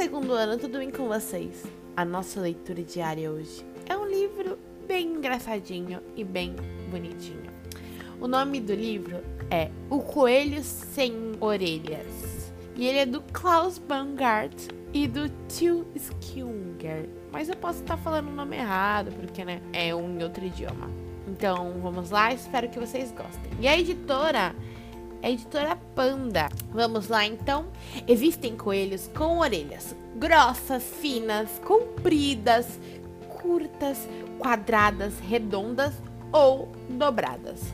segundo ano, tudo bem com vocês? A nossa leitura diária hoje é um livro bem engraçadinho e bem bonitinho. O nome do livro é O Coelho Sem Orelhas e ele é do Klaus Bangart e do Till Skillinger. Mas eu posso estar falando o nome errado porque né, é um outro idioma. Então vamos lá, espero que vocês gostem. E a editora é editora Panda. Vamos lá então. Existem coelhos com orelhas grossas, finas, compridas, curtas, quadradas, redondas ou dobradas.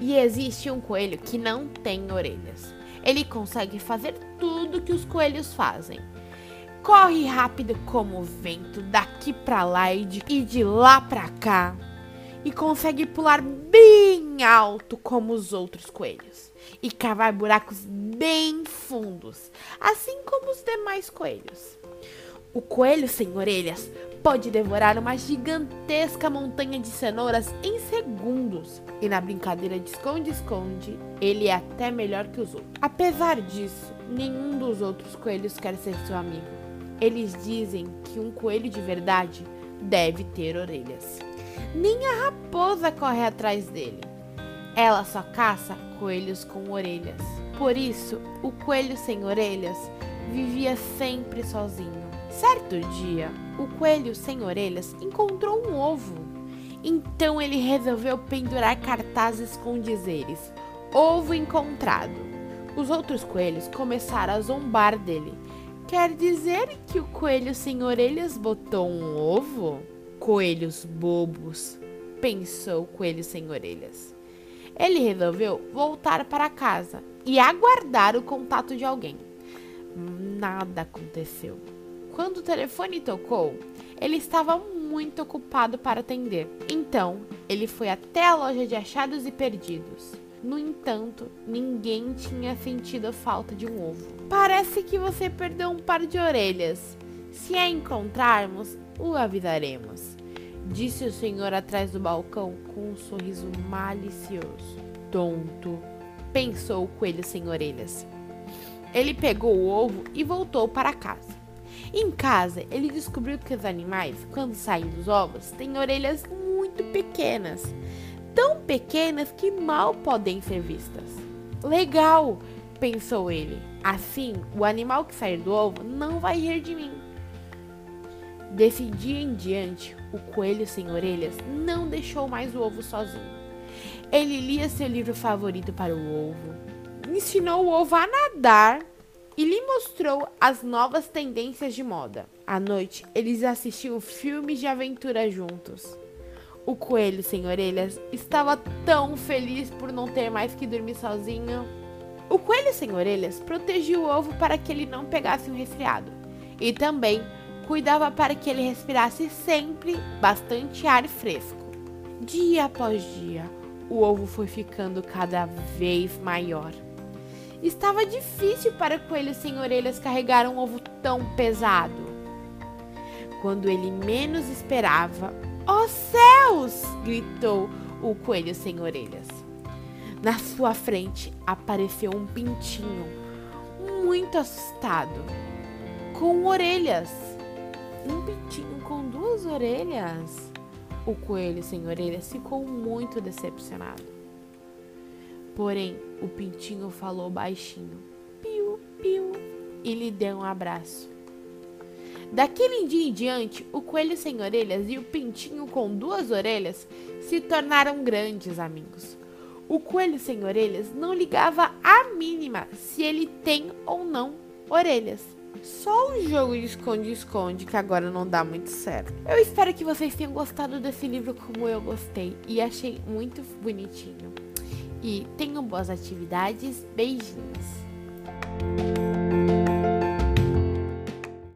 E existe um coelho que não tem orelhas. Ele consegue fazer tudo que os coelhos fazem. Corre rápido como o vento, daqui para lá e de, e de lá para cá e consegue pular bem alto como os outros coelhos e cavar buracos bem fundos, assim como os demais coelhos. O coelho sem orelhas pode devorar uma gigantesca montanha de cenouras em segundos. E na brincadeira de esconde-esconde, ele é até melhor que os outros. Apesar disso, nenhum dos outros coelhos quer ser seu amigo. Eles dizem que um coelho de verdade deve ter orelhas. Nem a raposa corre atrás dele. Ela só caça coelhos com orelhas. Por isso, o coelho sem orelhas vivia sempre sozinho. Certo dia, o coelho sem orelhas encontrou um ovo. Então ele resolveu pendurar cartazes com dizeres: Ovo encontrado. Os outros coelhos começaram a zombar dele. Quer dizer que o coelho sem orelhas botou um ovo? Coelhos bobos, pensou o coelho sem orelhas. Ele resolveu voltar para casa e aguardar o contato de alguém. Nada aconteceu. Quando o telefone tocou, ele estava muito ocupado para atender. Então, ele foi até a loja de achados e perdidos. No entanto, ninguém tinha sentido a falta de um ovo. Parece que você perdeu um par de orelhas. Se a encontrarmos, o avisaremos disse o senhor atrás do balcão com um sorriso malicioso. Tonto, pensou o coelho sem orelhas. Ele pegou o ovo e voltou para casa. Em casa, ele descobriu que os animais, quando saem dos ovos, têm orelhas muito pequenas tão pequenas que mal podem ser vistas. Legal, pensou ele. Assim, o animal que sair do ovo não vai rir de mim. Desse dia em diante, o coelho sem orelhas não deixou mais o ovo sozinho. Ele lia seu livro favorito para o ovo, ensinou o ovo a nadar e lhe mostrou as novas tendências de moda. À noite, eles assistiam filmes de aventura juntos. O coelho sem orelhas estava tão feliz por não ter mais que dormir sozinho. O coelho sem orelhas protegia o ovo para que ele não pegasse um resfriado e também cuidava para que ele respirasse sempre bastante ar fresco. Dia após dia, o ovo foi ficando cada vez maior. Estava difícil para o coelho sem orelhas carregar um ovo tão pesado. Quando ele menos esperava, oh, céus! gritou o coelho sem orelhas. Na sua frente apareceu um pintinho, muito assustado, com orelhas um pintinho com duas orelhas. O coelho sem orelhas ficou muito decepcionado. Porém, o pintinho falou baixinho, piu, piu, e lhe deu um abraço. Daquele dia em diante, o coelho sem orelhas e o pintinho com duas orelhas se tornaram grandes amigos. O coelho sem orelhas não ligava a mínima se ele tem ou não orelhas. Só o jogo de esconde-esconde que agora não dá muito certo. Eu espero que vocês tenham gostado desse livro como eu gostei e achei muito bonitinho. E tenham boas atividades. Beijinhos.